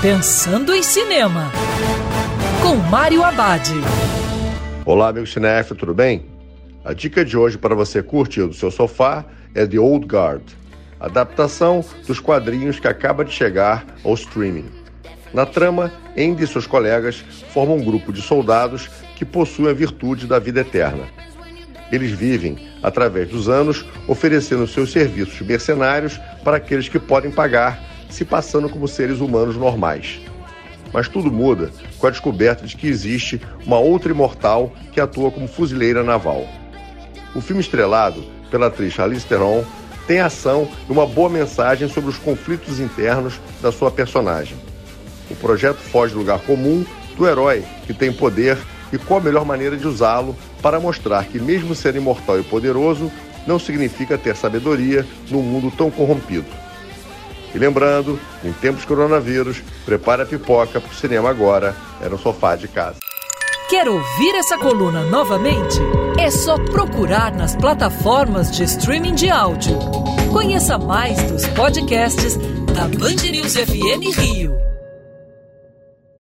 Pensando em Cinema, com Mário Abad. Olá, amigo cinéfilo, tudo bem? A dica de hoje para você curtir do seu sofá é The Old Guard, adaptação dos quadrinhos que acaba de chegar ao streaming. Na trama, Andy e seus colegas formam um grupo de soldados que possuem a virtude da vida eterna. Eles vivem, através dos anos, oferecendo seus serviços mercenários para aqueles que podem pagar se passando como seres humanos normais. Mas tudo muda com a descoberta de que existe uma outra imortal que atua como fuzileira naval. O filme estrelado pela atriz Charlize Theron tem ação e uma boa mensagem sobre os conflitos internos da sua personagem. O projeto foge do lugar comum do herói que tem poder e qual a melhor maneira de usá-lo para mostrar que, mesmo ser imortal e poderoso, não significa ter sabedoria num mundo tão corrompido. E lembrando, em tempos coronavírus, prepare a pipoca para o cinema agora, é no sofá de casa. Quer ouvir essa coluna novamente? É só procurar nas plataformas de streaming de áudio. Conheça mais dos podcasts da Band News FM Rio.